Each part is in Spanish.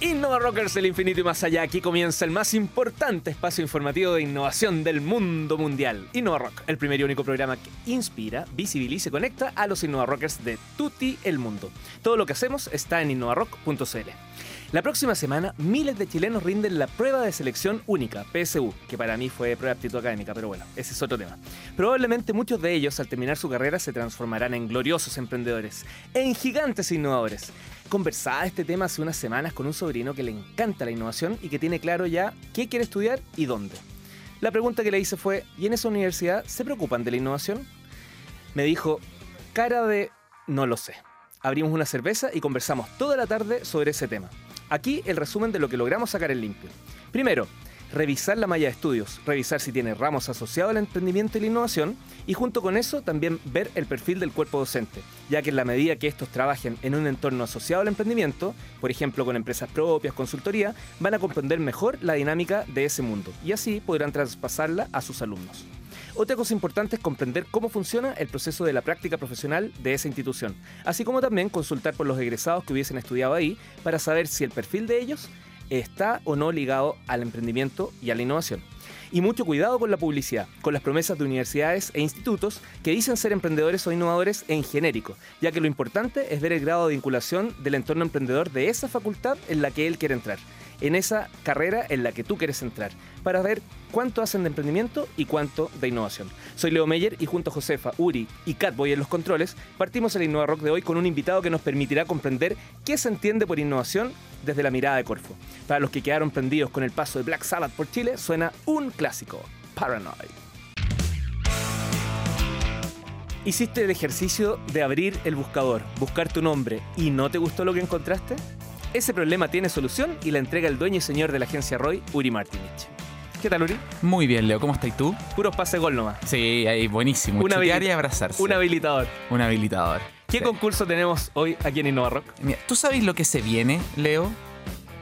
Innova Rockers del infinito y más allá. Aquí comienza el más importante espacio informativo de innovación del mundo mundial. Innova Rock, el primer y único programa que inspira, visibiliza y conecta a los Innova Rockers de tutti el mundo. Todo lo que hacemos está en innovarock.cl. La próxima semana, miles de chilenos rinden la prueba de selección única, PSU, que para mí fue prueba de aptitud académica, pero bueno, ese es otro tema. Probablemente muchos de ellos, al terminar su carrera, se transformarán en gloriosos emprendedores, en gigantes innovadores. Conversaba este tema hace unas semanas con un sobrino que le encanta la innovación y que tiene claro ya qué quiere estudiar y dónde. La pregunta que le hice fue, ¿y en esa universidad se preocupan de la innovación? Me dijo, cara de no lo sé. Abrimos una cerveza y conversamos toda la tarde sobre ese tema. Aquí el resumen de lo que logramos sacar en limpio. Primero, revisar la malla de estudios, revisar si tiene ramos asociados al emprendimiento y la innovación, y junto con eso también ver el perfil del cuerpo docente, ya que en la medida que estos trabajen en un entorno asociado al emprendimiento, por ejemplo con empresas propias, consultoría, van a comprender mejor la dinámica de ese mundo, y así podrán traspasarla a sus alumnos. Otra cosa importante es comprender cómo funciona el proceso de la práctica profesional de esa institución, así como también consultar por los egresados que hubiesen estudiado ahí para saber si el perfil de ellos está o no ligado al emprendimiento y a la innovación. Y mucho cuidado con la publicidad, con las promesas de universidades e institutos que dicen ser emprendedores o innovadores en genérico, ya que lo importante es ver el grado de vinculación del entorno emprendedor de esa facultad en la que él quiere entrar en esa carrera en la que tú quieres entrar, para ver cuánto hacen de emprendimiento y cuánto de innovación. Soy Leo Meyer y junto a Josefa, Uri y Catboy en los controles, partimos el Innova Rock de hoy con un invitado que nos permitirá comprender qué se entiende por innovación desde la mirada de Corfo. Para los que quedaron prendidos con el paso de Black Sabbath por Chile, suena un clásico, Paranoid. ¿Hiciste el ejercicio de abrir el buscador, buscar tu nombre y no te gustó lo que encontraste? Ese problema tiene solución y la entrega el dueño y señor de la agencia Roy, Uri Martinich. ¿Qué tal, Uri? Muy bien, Leo. ¿Cómo estás tú? Puros pase gol nomás. Sí, ahí buenísimo. Un Chutear habili- y abrazarse. Un habilitador. Un habilitador. ¿Qué Sí. concurso tenemos hoy aquí en Innova Rock? Mira, ¿Tú sabes lo que se viene, Leo?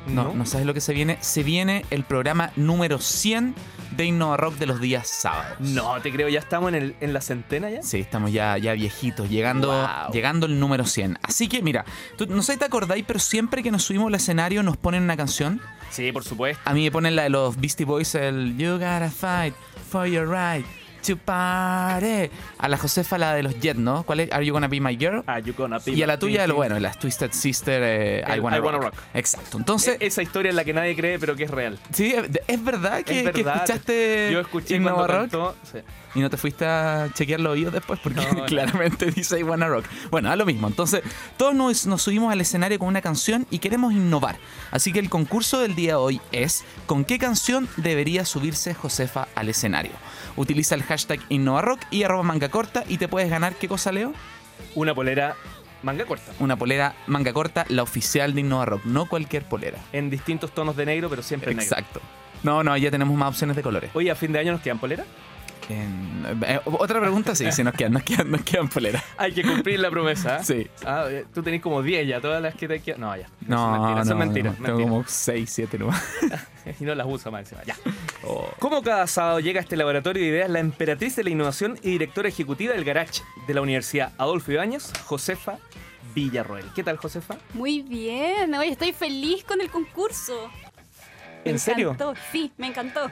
No, no, sabes lo que se viene. Se viene el programa número 100 de Innova Rock de los días sábados. No, te creo, ya estamos en, el- en la centena ya. Sí, estamos ya, ya viejitos, llegando, Wow. llegando el número 100. Así que, mira, tú, no sé si te acordáis, pero siempre que nos subimos al escenario nos ponen una canción. Sí, por supuesto. A mí me ponen la de los Beastie Boys, el You gotta fight for your right to party. A la Josefa la de los Jet, ¿no? ¿Cuál es? Are you gonna be my girl? Ah, you gonna be Y a la tuya, king. bueno, las Twisted Sister, eh, I, El wanna I Wanna rock. Rock. Exacto. Entonces, E- Esa historia en la que nadie cree, pero que es real. sí, es verdad que, es que verdad. escuchaste Yo escuché cuando Rock cantó. sí. y no te fuiste a chequear los oídos después porque No, no. claramente dice I wanna rock. Bueno, a lo mismo. Entonces, todos nos, nos subimos al escenario con una canción y queremos innovar. Así que el concurso del día de hoy es ¿con qué canción debería subirse Josefa al escenario? Utiliza el hashtag InnovaRock y arroba manga corta y te puedes ganar, ¿qué cosa, Leo? Una polera manga corta. Una polera manga corta, la oficial de Innova Rock, no cualquier polera. En distintos tonos de negro, pero siempre negro. Exacto. No, no, ya tenemos más opciones de colores. Oye, a fin de año nos quedan polera. En- eh, otra pregunta, sí, sí, nos quedan, nos quedan, nos quedan poleras. Hay que cumplir la promesa. ¿eh? Sí. Ah, eh, tú tenés como 10 ya, todas las que te quedan. No, ya. No, son mentiras. no, son mentiras. no, tengo mentiras. como 6, 7 nomás. Y no las usa más encima. Ya. Oh. Como cada sábado llega a este laboratorio de ideas la emperatriz de la innovación y directora ejecutiva del Garage de la Universidad Adolfo Ibáñez, Josefa Villarroel. ¿Qué tal, Josefa? Muy bien, hoy estoy feliz con el concurso. Me ¿En serio? encantó, sí, me encantó.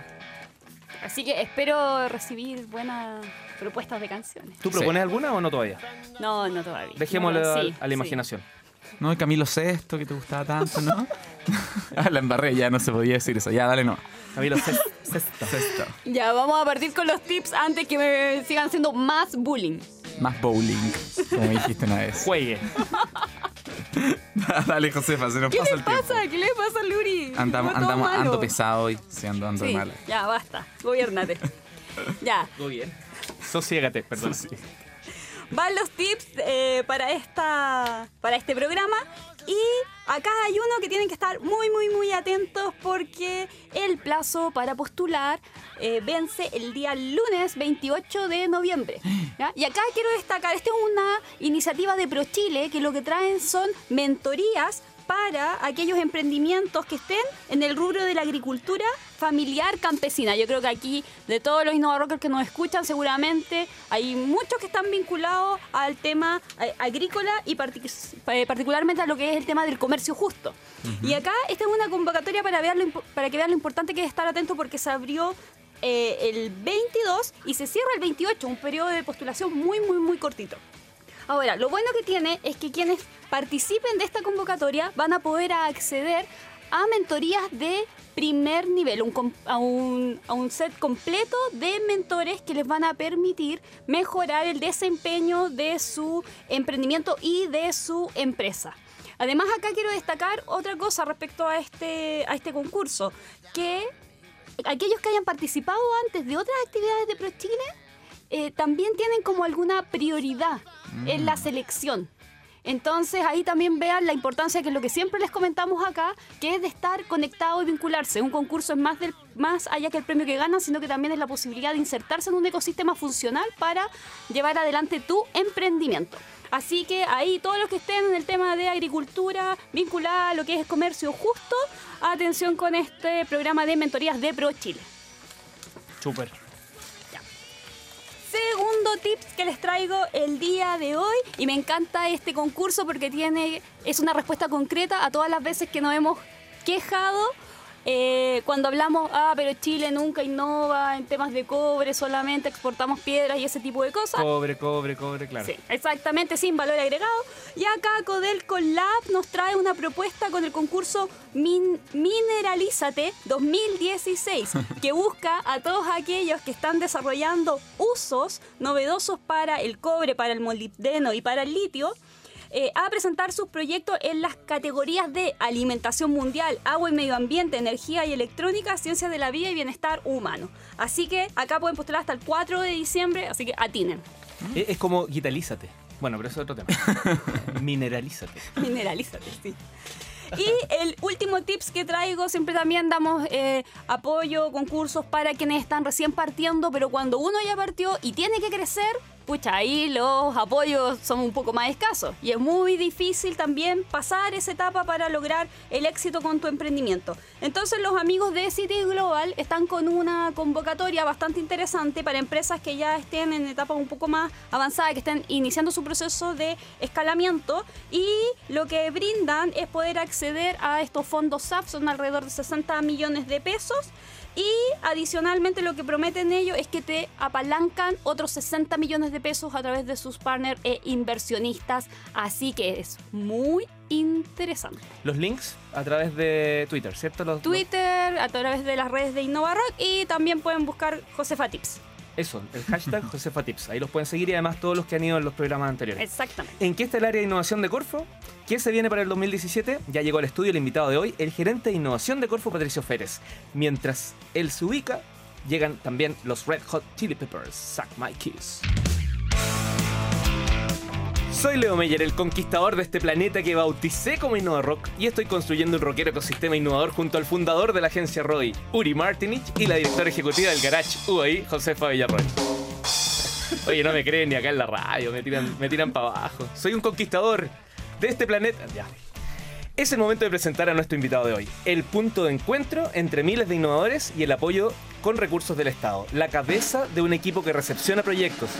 Así que espero recibir buenas propuestas de canciones. ¿Tú Sí. propones alguna o no todavía? No, no todavía. Dejémoslo No, a- sí, a la sí. imaginación. No, y Camilo Sesto, que te gustaba tanto, ¿no? ah, la embarré, ya no se podía decir eso. Ya, dale, no. Camilo Cesto. Sesto. Ya, vamos a partir con los tips antes que me sigan haciendo más bullying. Más bowling, como me dijiste una vez. Juegue. dale, Josefa, se nos ¿Qué pasa le el tiempo. pasa? ¿Qué le pasa a Luri? Andamos, ando pesado hoy. Sí, ando, ando Sí, mal. ya, basta. Gobiernate. ya, Muy bien. Sosiégate, perdón. van los tips eh, para, esta, para este programa. Y acá hay uno que tienen que estar muy, muy, muy atentos porque el plazo para postular eh, vence el día lunes 28 de noviembre. Y acá quiero destacar, esta es una iniciativa de ProChile que lo que traen son mentorías para aquellos emprendimientos que estén en el rubro de la agricultura familiar campesina. Yo creo que aquí, de todos los Rockers que nos escuchan, seguramente hay muchos que están vinculados al tema eh, agrícola y eh, particularmente a lo que es el tema del comercio justo. Y acá esta es una convocatoria para, ver para que vean lo importante que es estar atento porque se abrió eh, el 22 y se cierra el 28, un periodo de postulación muy, muy, muy cortito. Ahora, lo bueno que tiene es que quienes participen de esta convocatoria van a poder acceder a mentorías de primer nivel, a, un, a, un, set completo de mentores que les van a permitir mejorar el desempeño de su emprendimiento y de su empresa. Además, acá quiero destacar otra cosa respecto a este, a este concurso, que aquellos que hayan participado antes de otras actividades de ProChile eh, también tienen como alguna prioridad en la mm. selección. Entonces ahí también vean la importancia que es lo que siempre les comentamos acá, que es de estar conectado y vincularse. Un concurso es más, del, más allá que el premio que ganan, sino que también es la posibilidad de insertarse en un ecosistema funcional para llevar adelante tu emprendimiento. Así que ahí todos los que estén en el tema de agricultura vinculada a lo que es comercio justo, atención con este programa de mentorías de Pro Chile. Súper. Segundo tips que les traigo el día de hoy. Y me encanta este concurso porque tiene es una respuesta concreta a todas las veces que nos hemos quejado eh, cuando hablamos, ah, pero Chile nunca innova en temas de cobre, solamente exportamos piedras y ese tipo de cosas. Cobre, cobre, cobre, claro. Sí, exactamente, sin valor agregado. Y acá Codelco Lab nos trae una propuesta con el concurso Mineralízate 2016, que busca a todos aquellos que están desarrollando usos novedosos para el cobre, para el molibdeno y para el litio eh, a presentar sus proyectos en las categorías de alimentación mundial, agua y medio ambiente, energía y electrónica, ciencias de la vida y bienestar humano. Así que acá pueden postular hasta el 4 de diciembre, así que atinen. Es como guitalízate. Bueno, pero eso es otro tema. Mineralízate. Mineralízate, sí. Y el último tips que traigo, siempre también damos eh, apoyo, concursos para quienes están recién partiendo, pero cuando uno ya partió y tiene que crecer, pucha, ahí los apoyos son un poco más escasos y es muy difícil también pasar esa etapa para lograr el éxito con tu emprendimiento. Entonces los amigos de City Global están con una convocatoria bastante interesante para empresas que ya estén en etapas un poco más avanzadas, que estén iniciando su proceso de escalamiento y lo que brindan es poder acceder a estos fondos SAP, son alrededor de 60 millones de pesos y adicionalmente lo que prometen ellos es que te apalancan otros 60 millones de pesos a través de sus partners e inversionistas. Así que es muy interesante. Los links a través de Twitter, ¿cierto? Los, Twitter, a través de las redes de InnovaRock y también pueden buscar Josefa Tips. Eso, el hashtag Josefa Tips. Ahí los pueden seguir y además todos los que han ido en los programas anteriores. Exactamente. ¿En qué está el área de innovación de Corfo? ¿Qué se viene para el 2017? Ya llegó al estudio el invitado de hoy, el gerente de innovación de Corfo, Patricio Férez. Mientras él se ubica, llegan también los Red Hot Chili Peppers, Suck My Kiss. Soy Leo Meyer, el conquistador de este planeta que bauticé como Innova Rock y estoy construyendo un rockero ecosistema innovador junto al fundador de la agencia ROI, Uri Martinich, y la directora ejecutiva del Garage UAI, Josefa Villarroel. Oye, no me creen ni acá en la radio, me tiran, me tiran para abajo. Soy un conquistador de este planeta. Ya. Es el momento de presentar a nuestro invitado de hoy, el punto de encuentro entre miles de innovadores y el apoyo con recursos del Estado, la cabeza de un equipo que recepciona proyectos,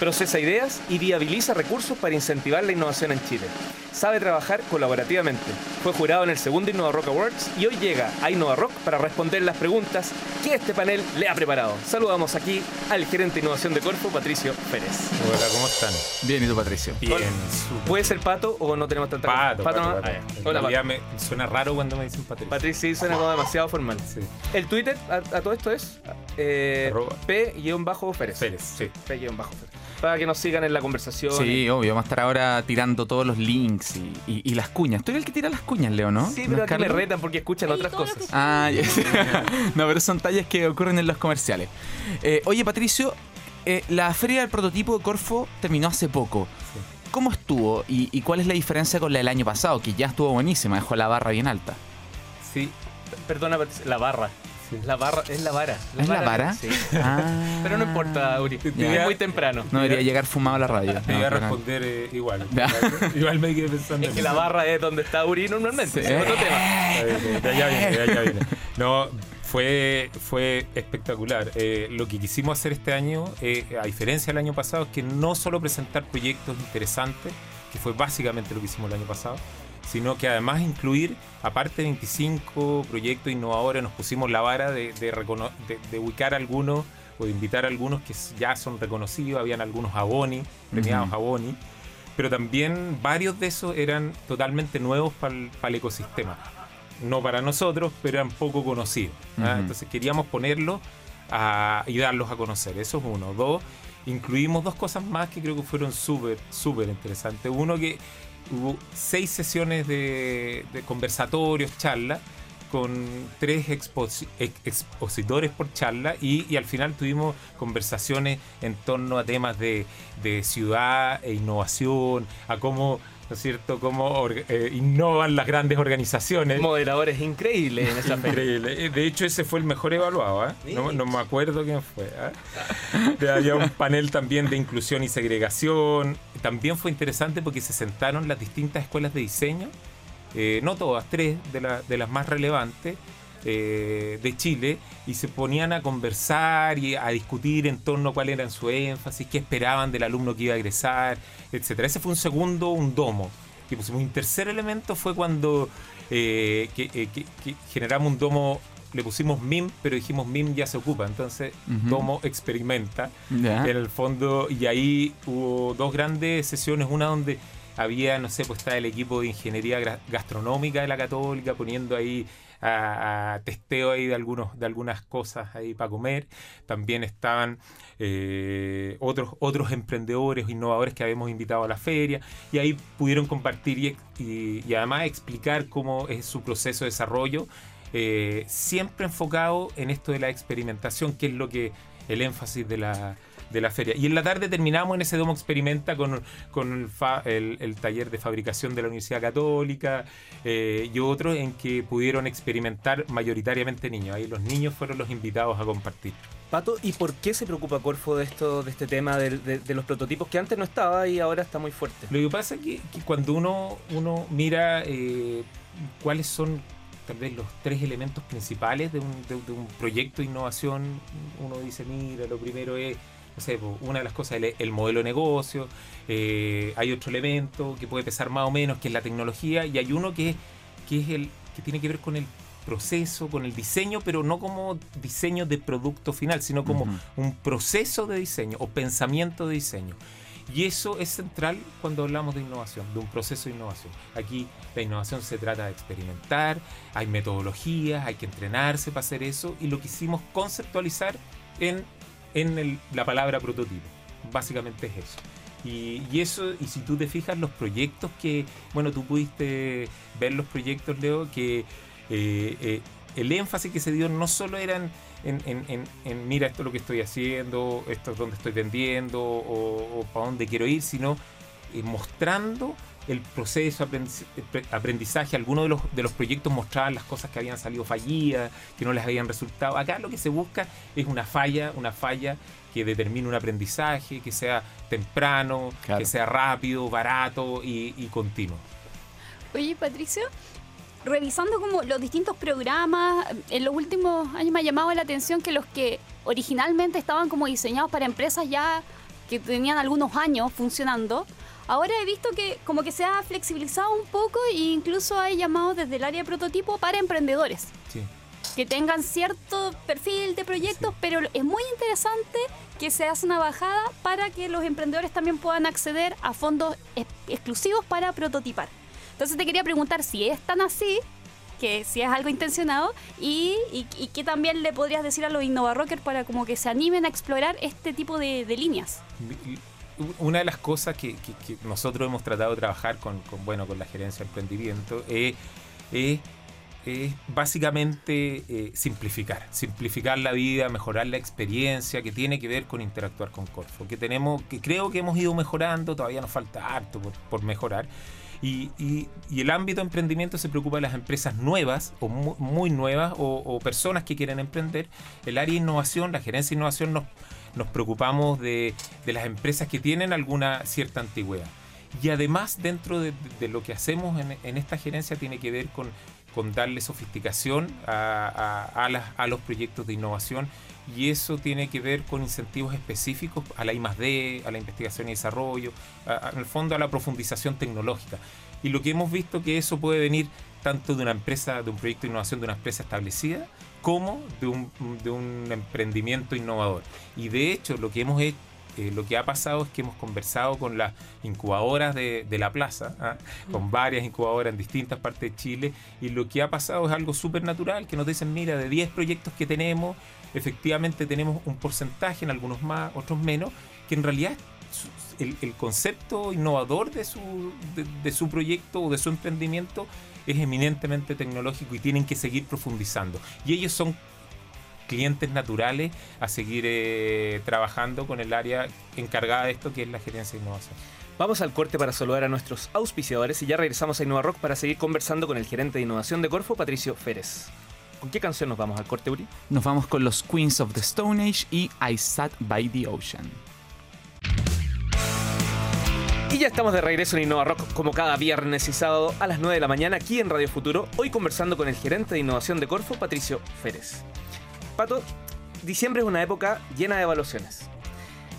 procesa ideas y viabiliza recursos para incentivar la innovación en Chile. Sabe trabajar colaborativamente. Fue jurado en el segundo Innova Rock Awards y hoy llega a Innova Rock para responder las preguntas que este panel le ha preparado. Saludamos aquí al gerente de innovación de Corfo, Patricio Pérez. Hola, ¿cómo están? Bien, ¿y tú, Patricio? Bien. ¿Puede ser pato o no tenemos tanta Pato, pato, pato, pato. Hola, En pato. me suena raro cuando me dicen Patricio. Patricio sí suena como demasiado formal. Sí. El Twitter a, a todo esto es eh, Arroba. P-Pérez. Pérez, sí. P-Pérez. Para que nos sigan en la conversación. Sí, obvio, vamos a estar ahora tirando todos los links y, y- y las cuñas. Tú eres el que tira las cuñas, Leo, ¿no? Sí, ¿No pero es aquí me Carlos? retan porque escuchan otras cosas. Ah, no, pero son tallas que ocurren en los comerciales. Eh, oye, Patricio, eh, la feria del prototipo de Corfo terminó hace poco. ¿Cómo estuvo y, y cuál es la diferencia con la del año pasado, que ya estuvo buenísima, dejó la barra bien alta? Sí, Perdona, la barra. La barra, es la vara. ¿Es la vara? Sí. Ah. Pero no importa, Uri. Ya. Es muy temprano. No debería llegar fumado a la radio. Te iba a No, responder eh, igual. Ya. igual me quedé pensando. Es que la barra es donde está Uri normalmente. Sí. Es otro tema. De allá viene, de allá viene. No, fue, fue espectacular. Eh, lo que quisimos hacer este año, eh, a diferencia del año pasado, es que no solo presentar proyectos interesantes, que fue básicamente lo que hicimos el año pasado, sino que además incluir, aparte de 25 proyectos innovadores, nos pusimos la vara de, de recono- de- de ubicar algunos o de invitar a algunos que ya son reconocidos, habían algunos Aboni, premiados. Aboni, pero también varios de esos eran totalmente nuevos para el ecosistema. No para nosotros, pero eran poco conocidos. ¿ah? Entonces queríamos ponerlos a- y darlos a conocer. Eso es uno. Dos, incluimos dos cosas más que creo que fueron súper, súper interesantes. Uno que hubo seis sesiones de, conversatorios, charlas, con tres exposi- ex- expositores por charla y, y al final tuvimos conversaciones en torno a temas de, de ciudad e innovación, a cómo, ¿no es cierto?, cómo eh, innovan las grandes organizaciones. Moderadores increíbles en esa. Increíble. Eh, De hecho, ese fue el mejor evaluado. ¿ah? No, no me acuerdo quién fue. Había un panel también de inclusión y segregación. También fue interesante porque se sentaron las distintas escuelas de diseño, eh, no todas, tres de, la- de las más relevantes eh, de Chile, y se ponían a conversar y a discutir en torno a cuál era su énfasis, qué esperaban del alumno que iba a egresar, etcétera. Ese fue un segundo, un domo. Y pusimos un tercer elemento fue cuando eh, que, eh, que- que generamos un domo, le pusimos MIM, pero dijimos MIM ya se ocupa, entonces domo experimenta. En el fondo, y ahí hubo dos grandes sesiones, una donde había, no sé, pues está el equipo de ingeniería gastronómica de la Católica poniendo ahí a, testeo ahí de algunos de algunas cosas ahí para comer. También estaban eh, otros otros emprendedores innovadores que habíamos invitado a la feria y ahí pudieron compartir y, y- y además explicar cómo es su proceso de desarrollo, eh, siempre enfocado en esto de la experimentación, que es lo que el énfasis de la, de la feria. Y en la tarde terminamos en ese Domo Experimenta con, con el, fa- el- el taller de fabricación de la Universidad Católica eh, y otros en que pudieron experimentar mayoritariamente niños. Ahí los niños fueron los invitados a compartir. Pato, ¿y por qué se preocupa Corfo de esto, de este tema de, de- de los prototipos que antes no estaba y ahora está muy fuerte? Lo que pasa es que, que cuando uno, uno mira eh, cuáles son tal vez los tres elementos principales de un, de- de un proyecto de innovación, uno dice, mira, lo primero es, no sé, una de las cosas es el, el modelo de negocio, eh, hay otro elemento que puede pesar más o menos, que es la tecnología, y hay uno que, que es el que tiene que ver con el proceso, con el diseño, pero no como diseño de producto final, sino como Ujú. un proceso de diseño o pensamiento de diseño. Y eso es central cuando hablamos de innovación, de un proceso de innovación. Aquí la innovación se trata de experimentar, hay metodologías, hay que entrenarse para hacer eso y lo quisimos conceptualizar en, en el- la palabra prototipo. Básicamente es eso. Y, eso, y si tú te fijas los proyectos que, bueno, tú pudiste ver los proyectos, Leo, que eh, eh, el énfasis que se dio no solo eran en- en, mira, esto es lo que estoy haciendo, esto es donde estoy vendiendo o, o para dónde quiero ir, sino eh, mostrando el proceso, eh, aprendizaje. Algunos de los, de los proyectos mostraban las cosas que habían salido fallidas, que no les habían resultado. Acá lo que se busca es una falla, una falla que determine un aprendizaje, que sea temprano, Claro. que sea rápido, barato y, y continuo. Oye, Patricio, revisando como los distintos programas, en los últimos años me ha llamado la atención que los que originalmente estaban como diseñados para empresas ya que tenían algunos años funcionando, ahora he visto que como que se ha flexibilizado un poco e incluso hay llamados desde el área de prototipo para emprendedores Sí. que tengan cierto perfil de proyectos, pero es muy interesante que se hace una bajada para que los emprendedores también puedan acceder a fondos ex- exclusivos para prototipar. Entonces te quería preguntar si es tan así, que si es algo intencionado, y, y, y qué también le podrías decir a los InnovaRockers para como que se animen a explorar este tipo de, de líneas. Una de las cosas que, que- que nosotros hemos tratado de trabajar con, con, bueno, con la gerencia de emprendimiento es, es es básicamente eh, simplificar, simplificar la vida, mejorar la experiencia que tiene que ver con interactuar con Corfo, que tenemos, que creo que hemos ido mejorando, todavía nos falta harto por, por mejorar. Y, y- y el ámbito de emprendimiento se preocupa de las empresas nuevas o mu- muy, nuevas o, o personas que quieren emprender. El área de innovación, la gerencia de innovación, nos, nos preocupamos de, de las empresas que tienen alguna cierta antigüedad. Y además, dentro de, lo que hacemos en, en esta gerencia, tiene que ver con, con darle sofisticación a, a- a los proyectos de innovación. Y eso tiene que ver con incentivos específicos a la I+D, a la investigación y desarrollo, a- en el fondo a la profundización tecnológica. Y lo que hemos visto que eso puede venir tanto de una empresa, de un proyecto de innovación de una empresa establecida, como de un, de un emprendimiento innovador. Y de hecho, lo que hemos hecho, eh, lo que ha pasado es que hemos conversado con las incubadoras de, de la plaza, ¿ah? con varias incubadoras en distintas partes de Chile, y lo que ha pasado es algo súper natural, que nos dicen, mira, de 10 proyectos que tenemos, efectivamente tenemos un porcentaje, en algunos más, otros menos, que en realidad el, el concepto innovador de su, de, de su proyecto o de su emprendimiento es eminentemente tecnológico y tienen que seguir profundizando. Y ellos son clientes naturales a seguir eh, trabajando con el área encargada de esto, que es la gerencia de innovación. Vamos al corte para saludar a nuestros auspiciadores y ya regresamos a Innova Rock para seguir conversando con el gerente de innovación de Corfo, Patricio Férez. ¿Con qué canción nos vamos al corte, Uri? Nos vamos con los Queens of the Stone Age y I Sat by the Ocean. Ya estamos de regreso en Innova Rock como cada viernes y sábado a las 9 de la mañana aquí en Radio Futuro, hoy conversando con el gerente de innovación de Corfo, Patricio Férez. Pato, diciembre es una época llena de evaluaciones.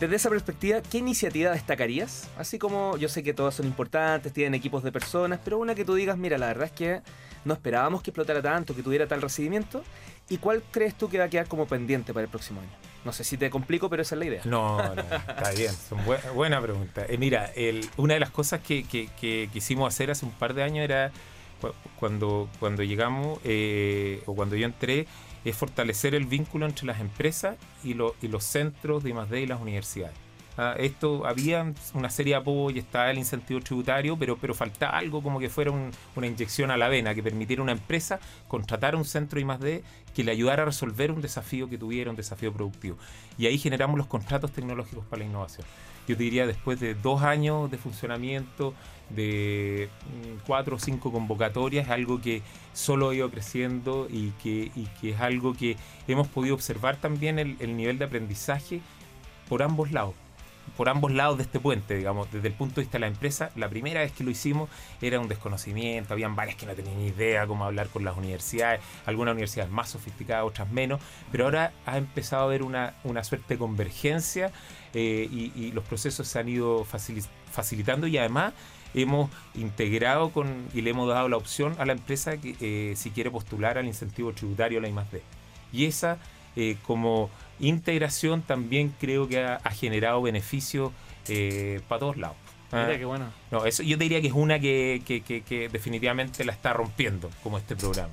Desde esa perspectiva, ¿qué iniciativa destacarías? Así como yo sé que todas son importantes, tienen equipos de personas, pero una que tú digas, mira, la verdad es que no esperábamos que explotara tanto, que tuviera tal recibimiento. ¿Y cuál crees tú que va a quedar como pendiente para el próximo año? No sé si te complico, pero esa es la idea. No, no, está bien, son bue- buena pregunta. Eh, mira, una de las cosas que, que- que quisimos hacer hace un par de años era cu- cuando, llegamos eh, o cuando yo entré, es fortalecer el vínculo entre las empresas y, y los centros de I+D y las universidades. Ah, esto había una serie de apoyo, estaba el incentivo tributario, pero, pero faltaba algo como que fuera un- una inyección a la vena, que permitiera una empresa contratar un centro I +D que le ayudara a resolver un desafío que tuviera, un desafío productivo. Y ahí generamos los contratos tecnológicos para la innovación. Yo te diría, después de dos años de funcionamiento, de mm, cuatro o cinco convocatorias, algo que solo ha ido creciendo y que, y que es algo que hemos podido observar también el, el nivel de aprendizaje por ambos lados por ambos lados de este puente, digamos, desde el punto de vista de la empresa, la primera vez que lo hicimos era un desconocimiento, habían varias que no tenían ni idea cómo hablar con las universidades, algunas universidades más sofisticadas, otras menos, pero ahora ha empezado a haber una, una suerte de convergencia eh, y, los procesos se han ido facili- facilitando y además hemos integrado con y le hemos dado la opción a la empresa que eh, si quiere postular al incentivo tributario la I+D. Y esa eh, como integración también creo que ha, ha generado beneficios eh, para todos lados. Ah, Mira qué bueno. no, eso yo te diría que es una que, que- que- que definitivamente la está rompiendo, como este programa.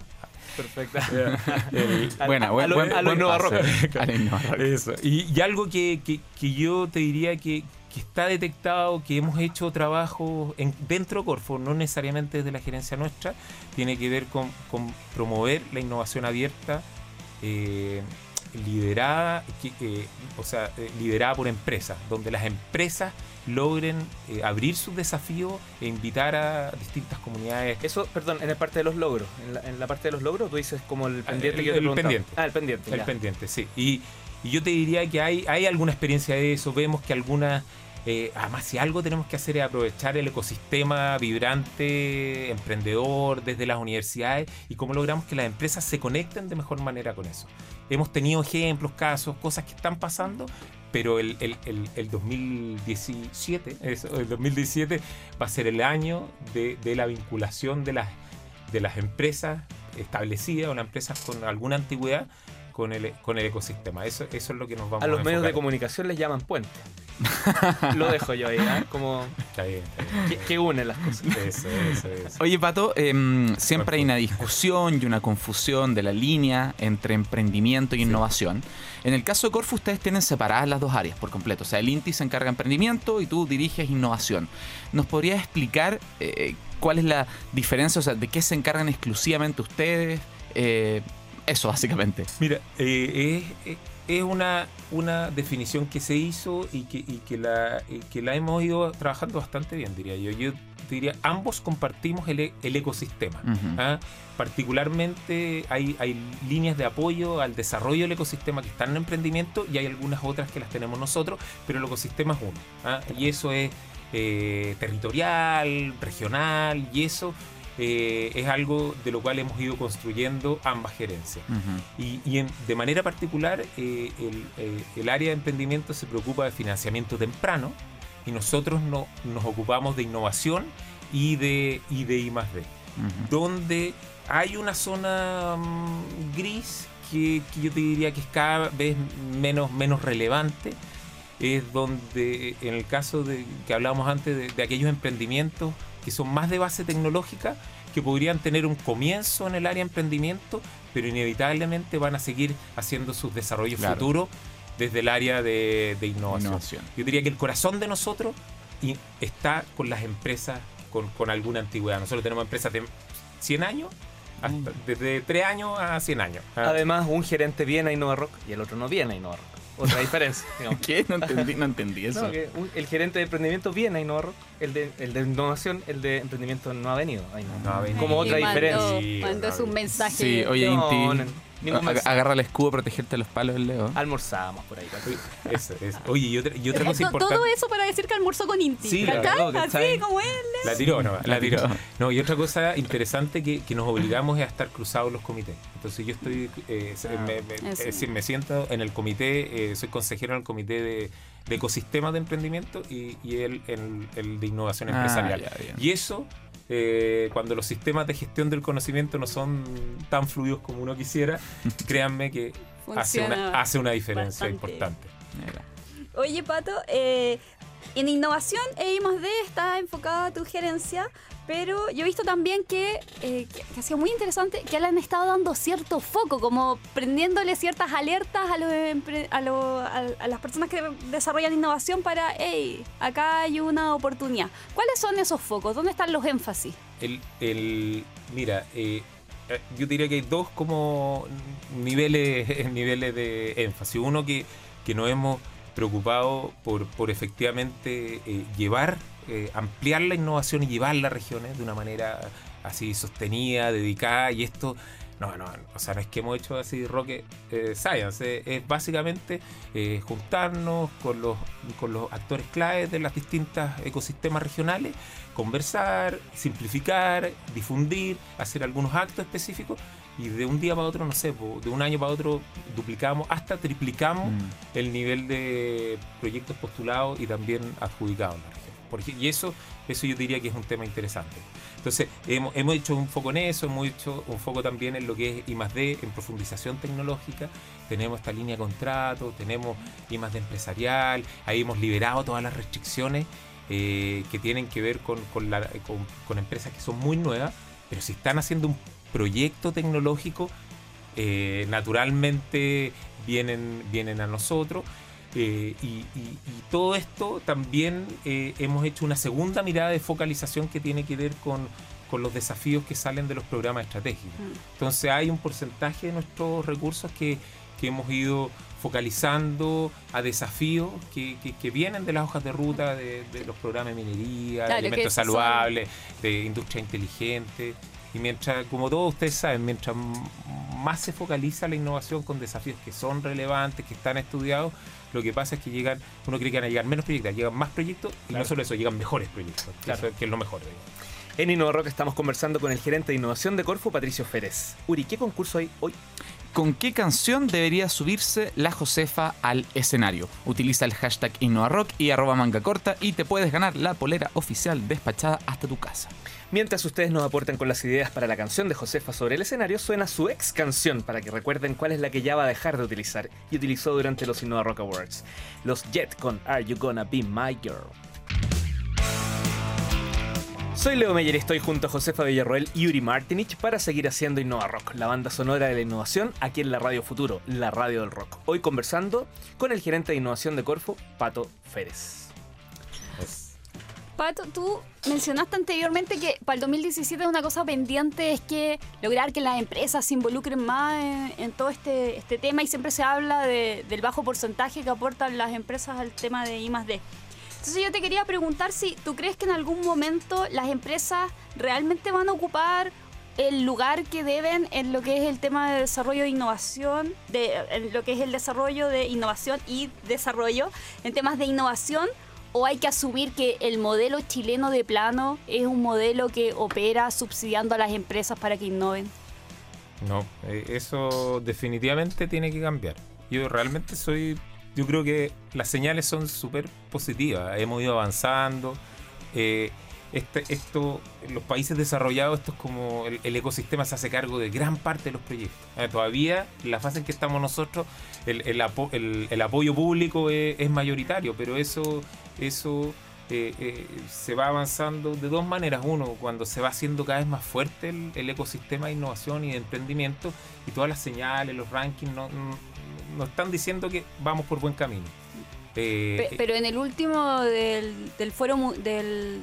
Perfecto. El- Al- Buena, a buen, lo- buen. Eso. Y, y algo que, que- que yo te diría que, que está detectado, que hemos hecho trabajo en, dentro de Corfo, no necesariamente desde la gerencia nuestra, tiene que ver con, con promover la innovación abierta, eh, liderada, eh, o sea, eh, liderada por empresas, donde las empresas logren eh, abrir sus desafíos e invitar a distintas comunidades Eso, perdón, en la parte de los logros. En la, en la parte de los logros, tú dices como el pendiente el- que yo te el preguntaba. pendiente. Ah, el pendiente. El ya. pendiente, sí. Y, y yo te diría que hay, hay alguna experiencia de eso. Vemos que algunas. eh, además, si algo tenemos que hacer es aprovechar el ecosistema vibrante, emprendedor, desde las universidades y cómo logramos que las empresas se conecten de mejor manera con eso. Hemos tenido ejemplos, casos, cosas que están pasando, pero el, el, el, el 2017, eso, el 2017 va a ser el año de, de la vinculación de las, de las empresas establecidas o las empresas con alguna antigüedad con el, con el ecosistema. Eso, eso es lo que nos vamos A a los medios de comunicación les llaman puente. Lo dejo yo ahí, ¿ah? Como Está bien, está que, que unen las cosas. bien. Eso, eso, eso. Oye, Pato, em, siempre hay una discusión y una confusión de la línea entre emprendimiento y innovación. En el caso de Corfu, ustedes tienen separadas las dos áreas por completo. O sea, el INTI se encarga de emprendimiento y tú diriges innovación. ¿Nos podrías explicar eh, ¿Cuál es la diferencia? O sea, ¿de qué se encargan exclusivamente ustedes? Eh, eso, básicamente. Mira, eh, es, es una, una definición que se hizo y que, y que, la, y que la hemos ido trabajando bastante bien, diría yo. Yo diría, ambos compartimos el, e- el ecosistema. ¿ah? Particularmente hay, hay líneas de apoyo al desarrollo del ecosistema que están en emprendimiento y hay algunas otras que las tenemos nosotros, pero el ecosistema es uno. ¿ah? Y eso es eh, territorial, regional, y eso eh, es algo de lo cual hemos ido construyendo ambas gerencias. Y, y en- de manera particular, eh, el, eh, el área de emprendimiento se preocupa de financiamiento temprano y nosotros no, nos ocupamos de innovación y de, y de I más D, donde hay una zona mm, gris que, que yo te diría que es cada vez menos, menos relevante. Es donde, en el caso de que hablábamos antes de, de aquellos emprendimientos que son más de base tecnológica, que podrían tener un comienzo en el área de emprendimiento, pero inevitablemente van a seguir haciendo sus desarrollos Claro. futuros desde el área de, de innovación. Innovación. Yo diría que el corazón de nosotros y- está con las empresas con, con alguna antigüedad. Nosotros tenemos empresas de 100 años, hasta- desde 3 años a 100 años. Ah, Además, un gerente viene a Innova Rock y el otro no viene a Innova Rock. Otra diferencia. digamos. ¿Qué? No entendí, no entendí eso. No, que el gerente de emprendimiento viene a Innova Rock, el de, el de innovación, el de emprendimiento no ha venido. a Innova. No ha venido. Como otra mandó- diferencia. Mandó su mensaje. Sí, oye, No, Inti, agarra el escudo, protegerte los palos del Leo. Almorzábamos por ahí. eso, eso. Oye, y otra, y otra cosa Eso- importante. todo eso para decir que almorzó con Inti. Sí, claro. Así como él. La tiró, no, la La tiró. No, y otra cosa interesante que, que nos obligamos es a estar cruzados en los comités. Entonces yo estoy, eh, Ah, me, es decir, me siento en el comité, eh, soy consejero en el comité de, de ecosistemas de emprendimiento y, y el, el- el de innovación Ah, empresarial. ya. Y eso, eh, cuando los sistemas de gestión del conocimiento no son tan fluidos como uno quisiera, créanme que hace una, hace una diferencia bastante. importante. Mira. Oye, Pato, eh, en innovación e I+D está enfocada tu gerencia, pero yo he visto también que, eh, que, que ha sido muy interesante que le han estado dando cierto foco, como prendiéndole ciertas alertas a, los a, lo- a- a las personas que desarrollan innovación para, hey, acá hay una oportunidad. ¿Cuáles son esos focos? ¿Dónde están los énfasis? El, el- mira, eh, eh, yo diría que hay dos como niveles, niveles de énfasis. Uno que, que nos hemos preocupado por, por efectivamente eh, llevar, eh, ampliar la innovación y llevarla a regiones de una manera así sostenida, dedicada, y esto... No, no, o sea, no es que hemos hecho así rocket eh, science, eh, es básicamente juntarnos con los, con los actores claves de las distintas ecosistemas regionales conversar, simplificar, difundir, hacer algunos actos específicos y de un día para otro, no sé, po, de un año para otro duplicamos, hasta triplicamos Mm. el nivel de proyectos postulados y también adjudicados en la región. Por ej- y eso, eso yo diría que es un tema interesante. Entonces, hemos, hemos hecho un foco en eso, hemos hecho un foco también en lo que es I D, en profundización tecnológica. Tenemos esta línea de contrato, tenemos I D empresarial, ahí hemos liberado todas las restricciones eh, que tienen que ver con, con la- con- con empresas que son muy nuevas, pero si están haciendo un proyecto tecnológico, eh, naturalmente vienen, vienen a nosotros. Eh, y, y- y todo esto también eh, hemos hecho una segunda mirada de focalización que tiene que ver con, con los desafíos que salen de los programas estratégicos. Entonces hay un porcentaje de nuestros recursos que, que hemos ido focalizando a desafíos que, que- que vienen de las hojas de ruta de, de los programas de minería, Claro, de alimentos son- saludables, de industria inteligente. Y mientras, como todos ustedes saben, mientras más se focaliza la innovación con desafíos que son relevantes, que están estudiados, lo que pasa es que llegan, uno cree que van a llegar menos proyectos, llegan más proyectos y Claro. no solo eso, llegan mejores proyectos, Claro. que es lo mejor. digamos. En Innova Rock estamos conversando con el gerente de innovación de Corfo, Patricio Férez. Uri, ¿qué concurso hay hoy? ¿Con qué canción debería subirse la Josefa al escenario? Utiliza el hashtag InnovaRock y arroba manga corta y te puedes ganar la polera oficial despachada hasta tu casa. Mientras ustedes nos aportan con las ideas para la canción de Josefa sobre el escenario, suena su ex canción para que recuerden cuál es la que ya va a dejar de utilizar y utilizó durante los Innova Rock Awards. Los Jet con Are You Gonna Be My Girl. Soy Leo Meyer y estoy junto a Josefa Villarroel y Yuri Martinich para seguir haciendo Innova Rock, la banda sonora de la innovación aquí en la Radio Futuro, la radio del rock. Hoy conversando con el gerente de innovación de Corfo, Pato Férez. Pato, tú mencionaste anteriormente que para el 2017 una cosa pendiente es que lograr que las empresas se involucren más en, en todo este, este tema y siempre se habla de- del bajo porcentaje que aportan las empresas al tema de I. Entonces yo te quería preguntar si tú crees que en algún momento las empresas realmente van a ocupar el lugar que deben en lo que es el tema de desarrollo de innovación, de, en lo que es el desarrollo de innovación y desarrollo, en temas de innovación, o hay que asumir que el modelo chileno de plano es un modelo que opera subsidiando a las empresas para que innoven. No, eh, eso definitivamente tiene que cambiar. Yo realmente soy, yo creo que las señales son súper positivas. Hemos ido avanzando. eh, este, esto, los países desarrollados, esto es como el, ecosistema se hace cargo de gran parte de los proyectos. Eh, todavía, en la fase en que estamos nosotros, el, el apo- el- apoyo público es, mayoritario, pero eso, eso eh, eh, se va avanzando de dos maneras. Uno, cuando se va haciendo cada vez más fuerte el, ecosistema de innovación y de emprendimiento y todas las señales, los rankings no- no- nos están diciendo que vamos por buen camino. Eh, Pe- pero en el último del, del foro del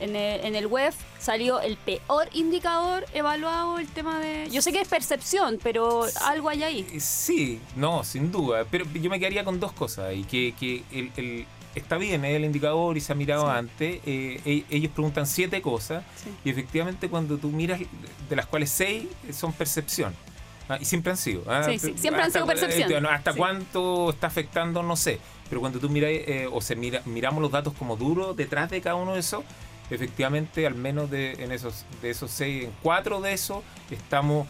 en el, en el web salió el peor indicador evaluado el tema de yo sé que es percepción pero algo hay ahí Eh, Sí, no, sin duda. Pero yo me quedaría con dos cosas. Y que, que el, el- está bien, es el indicador y se ha mirado Sí. antes. eh, e- ellos preguntan siete cosas. Sí. Y efectivamente, cuando tú miras, de las cuales seis son percepción. Ah, y siempre han sido. ah, Sí, sí, siempre han hasta sido cu- percepción. eh, Hasta Sí. cuánto está afectando, no sé. Pero cuando tú miras, eh, o se mira, miramos los datos como duros detrás de cada uno de esos, efectivamente, al menos de, en esos, de esos seis, en cuatro de esos, estamos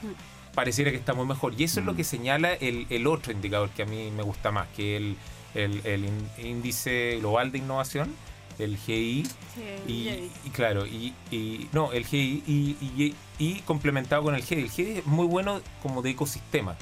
pareciera que estamos mejor. Y eso es lo que señala el, el otro indicador que a mí me gusta más, que el, el, el ín- índice global de innovación, el GI. Y, y claro, y, y- no, el GI y, y- y complementado con el GI. El GI es muy bueno como de ecosistema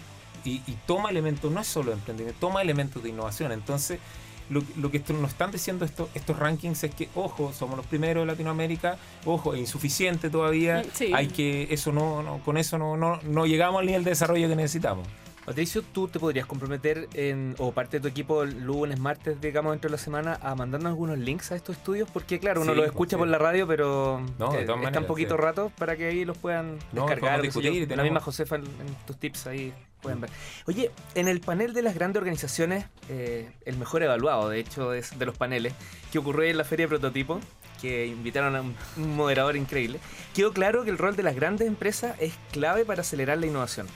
y, y toma elementos, no es solo de emprendimiento, toma elementos de innovación. Entonces, lo, lo que esto- nos están diciendo estos, estos rankings es que, ojo, somos los primeros de Latinoamérica, ojo, es insuficiente todavía, Sí. hay que, eso no, no- con eso no, no, no llegamos al nivel de desarrollo que necesitamos. Patricio, ¿tú te podrías comprometer en, o parte de tu equipo el lunes, martes, digamos, dentro de la semana, a mandarnos algunos links a estos estudios? Porque, claro, uno Sí, los pues, escucha sí. por la radio, pero No, de eh, todas está un maneras, poquito sí. rato para que ahí los puedan No, descargar. discutir La misma Josefa en, en tus tips ahí pueden ver. Oye, en el panel de las grandes organizaciones, eh, el mejor evaluado, de hecho, es de los paneles, que ocurrió en la Feria de Prototipo, que invitaron a un, moderador increíble, quedó claro que el rol de las grandes empresas es clave para acelerar la innovación.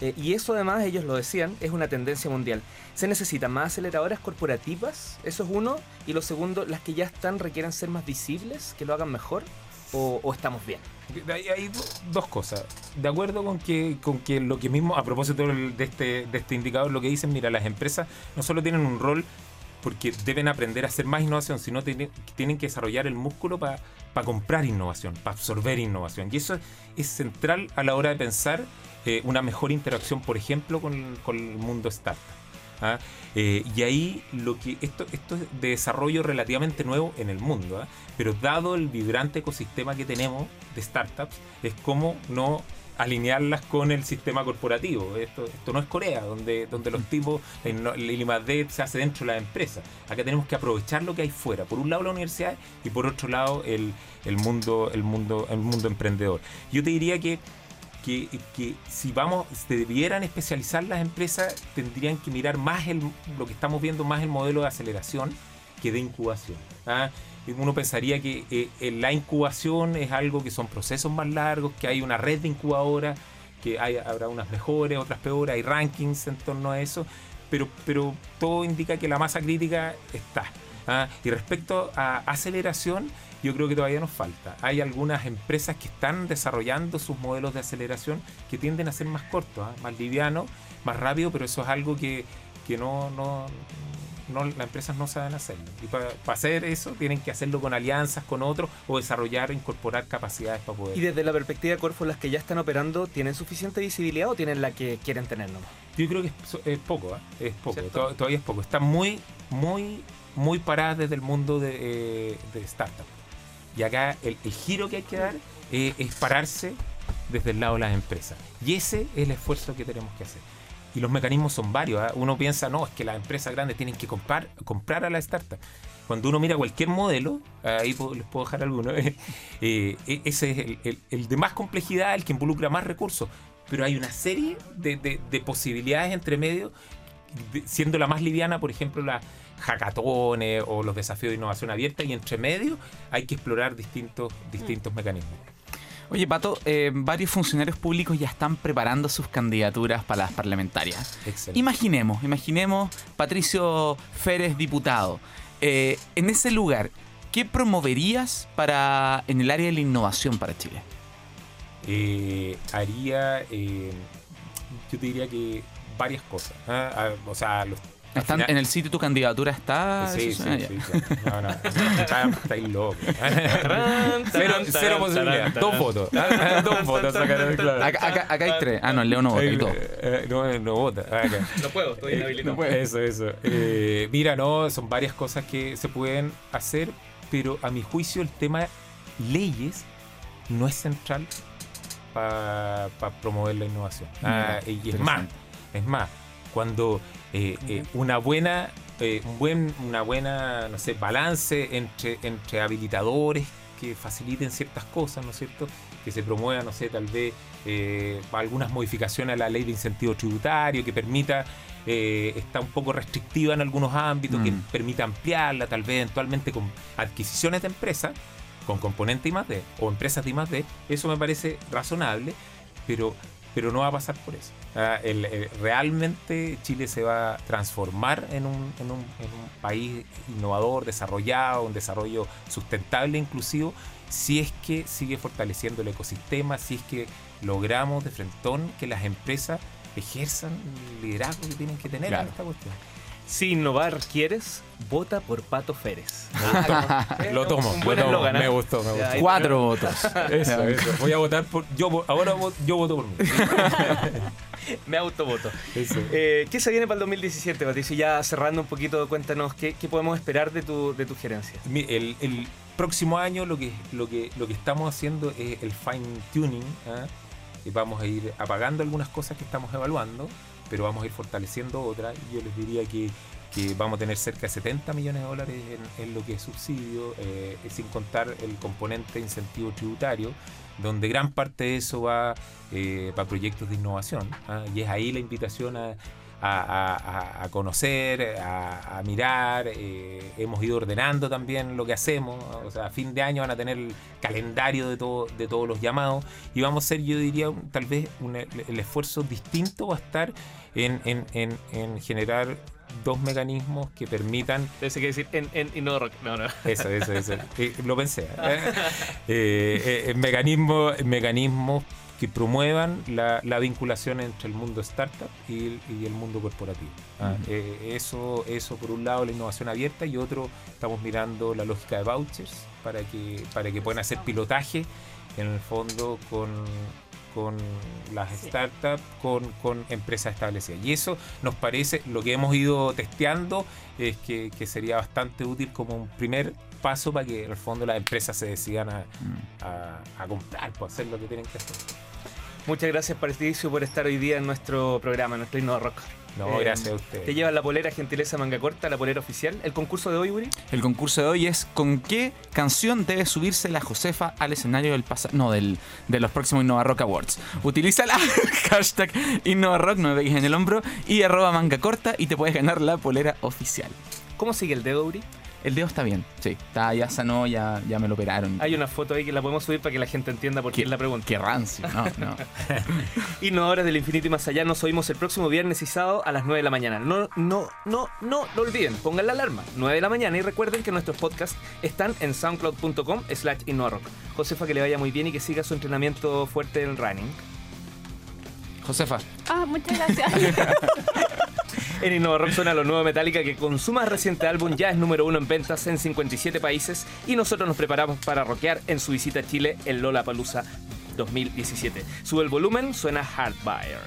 Eh, y eso además, ellos lo decían, es una tendencia mundial. Se necesitan más aceleradoras corporativas, eso es uno. Y lo segundo, las que ya están requieren ser más visibles, que lo hagan mejor, o, o estamos bien. Hay, hay do- dos cosas. De acuerdo con que, con que lo que mismo, a propósito de este, de este indicador, lo que dicen, mira, las empresas no solo tienen un rol porque deben aprender a hacer más innovación, sino tienen, tienen que desarrollar el músculo para comprar innovación, para absorber innovación. Y eso es, central a la hora de pensar eh, una mejor interacción, por ejemplo, con el mundo startup. ¿Ah? Eh, y ahí lo que esto, esto es de desarrollo relativamente nuevo en el mundo, ¿ah? pero dado el vibrante ecosistema que tenemos de startups, es como no alinearlas con el sistema corporativo. Esto, esto no es Corea, donde, donde los tipos, el, el I+D se hace dentro de la empresa. Acá tenemos que aprovechar lo que hay fuera. Por un lado la universidad y por otro lado el, el mundo, el mundo, el mundo emprendedor. Yo te diría que que, si vamos, se debieran especializar las empresas, tendrían que mirar más el, lo que estamos viendo, más el modelo de aceleración que de incubación. ¿ah? Uno pensaría que eh, en la incubación es algo que son procesos más largos, que hay una red de incubadoras, que hay, habrá unas mejores, otras peores, hay rankings en torno a eso, pero, pero todo indica que la masa crítica está. ¿ah? Y respecto a aceleración, yo creo que todavía nos falta. Hay algunas empresas que están desarrollando sus modelos de aceleración que tienden a ser más cortos, ¿ah? más livianos, más rápido, pero eso es algo que, que no, no, no- las empresas no saben hacerlo. Y para hacer eso tienen que hacerlo con alianzas con otros o desarrollar, incorporar capacidades para poder. Y desde la perspectiva de Corfo, las que ya están operando, ¿tienen suficiente visibilidad o tienen la que quieren tener nomás? Yo creo que es, es poco, ¿ah? es poco, to- todavía es poco. Está muy, muy, muy parada desde el mundo de, eh, de startup. Y acá el, giro que hay que dar eh, es pararse desde el lado de las empresas. Y ese es el esfuerzo que tenemos que hacer. Y los mecanismos son varios. ¿ah? Uno piensa, no, es que las empresas grandes tienen que comprar, comprar a la startup. cuando uno mira cualquier modelo, ahí les puedo dejar alguno, eh, eh, ese es el, el- de más complejidad, el que involucra más recursos. Pero hay una serie de, de- de posibilidades entre medio, siendo la más liviana, por ejemplo, la hackatones o los desafíos de innovación abierta, y entre medio hay que explorar distintos, distintos mecanismos. Oye, Pato, eh, varios funcionarios públicos ya están preparando sus candidaturas para las parlamentarias. Excelente. Imaginemos, imaginemos Patricio Férez, diputado. Eh, en ese lugar, ¿qué promoverías para en el área de la innovación para Chile? eh, haría, yo te diría que varias cosas. ¿ah? O sea, los, Están, final- en el sitio tu candidatura está. Sí, sí, sí, sí. No, no, está, está ahí loco. Tarán, cero, cero posibilidad. Dos votos. Dos votos sacaron, claro. Acá, acá- acá hay tres. Ah, no, el Leo no vota. hay dos. Eh, eh, No, no vota. Ah, acá. No puedo, estoy inhabilitado. Eso, eso. Eh, mira, no, son varias cosas que se pueden hacer, pero a mi juicio el tema leyes no es central para promover la innovación. Ah, y es más, es más, cuando eh, eh, una buena, eh, un buen, una buena, no sé, balance entre, entre habilitadores que faciliten ciertas cosas, ¿no es cierto? Que se promueva, no sé, tal vez eh, algunas modificaciones a la ley de incentivo tributario que permita, está un poco restrictiva en algunos ámbitos, que Mm. permita ampliarla, tal vez eventualmente con adquisiciones de empresas, con componente I más D, o empresas de I más D, eso me parece razonable, pero, pero no va a pasar por eso. El- el- realmente Chile se va a transformar en un, en, un, en un país innovador, desarrollado, un desarrollo sustentable e inclusivo, si es que sigue fortaleciendo el ecosistema, si es que logramos de frentón que las empresas ejerzan el liderazgo que tienen que tener Claro. en esta cuestión. Si innovar quieres, vota por Pato Férez. Lo tomo, lo tomo, eslogan, ¿eh? me gustó, me gustó. Cuatro votos. Eso, eso. Voy a votar por. Yo, ahora yo voto por mí. Me autovoto. Eso. Eh, ¿Qué se viene para el 2017, Patricio? Ya cerrando un poquito, cuéntanos qué, qué podemos esperar de tu, de tu gerencia. El, el próximo año lo que, lo, que, lo que estamos haciendo es el fine tuning. Y vamos a ir apagando algunas cosas que estamos evaluando, pero vamos a ir fortaleciendo otras. Yo les diría que, que vamos a tener cerca de 70 millones de dólares en, en lo que es subsidio, eh, sin contar el componente incentivo tributario, donde gran parte de eso va eh, para proyectos de innovación. ¿ah? Y es ahí la invitación a, a, a- a- a conocer, a, a mirar. eh, hemos ido ordenando también lo que hacemos. O sea, a fin de año van a tener el calendario de, todo, de todos los llamados. Y vamos a hacer, yo diría, un- tal vez un- el esfuerzo distinto va a estar en, en- en- en generar dos mecanismos que permitan ser que decir en, en InnoRock. No, no. eso, eso, eso. Eh, lo pensé. ¿eh? Eh, eh, mecanismos, mecanismos que promuevan la, la vinculación entre el mundo startup y el, y el mundo corporativo. Ah, eh, eso, eso por un lado la innovación abierta y otro estamos mirando la lógica de vouchers para que, para que puedan hacer pilotaje en el fondo con, con las Sí. startups, con, con empresas establecidas. Y eso nos parece, lo que hemos ido testeando es que, que sería bastante útil como un primer paso para que en el fondo las empresas se decidan a, Mm. a, a comprar, pues hacer lo que tienen que hacer. Muchas gracias, Patricio, por estar hoy día en nuestro programa, nuestro InnoRock. No, Eh, gracias a ustedes. Te llevas la polera gentileza manga corta, la polera oficial. ¿El concurso de hoy, Uri? El concurso de hoy es ¿con qué canción debe subirse la Josefa al escenario del pasado? No, del, de los próximos Innova Rock Awards. Utiliza la hashtag Innova Rock, no me veis en el hombro, y arroba manga corta y te puedes ganar la polera oficial. ¿Cómo sigue el dedo, Uri? El dedo está bien, sí. Está, ya sanó, ya, ya me lo operaron. Hay una foto ahí que la podemos subir para que la gente entienda por qué Qué- es la pregunta. Qué rancio, no, no. Innovadores del infinito y más allá, nos oímos el próximo viernes y sábado a las 9 de la mañana. No, no, no, no lo olviden, pongan la alarma, 9 de la mañana y recuerden que nuestros podcasts están en soundcloud.com slash innovarock. Josefa, que le vaya muy bien y que siga su entrenamiento fuerte en running. Josefa, Ah, muchas gracias. En Innovarock suena lo nuevo Metallica que con su más reciente álbum ya es número uno en ventas en 57 países y nosotros nos preparamos para rockear en su visita a Chile en Lollapalooza 2017. Sube el volumen, suena Hardwire.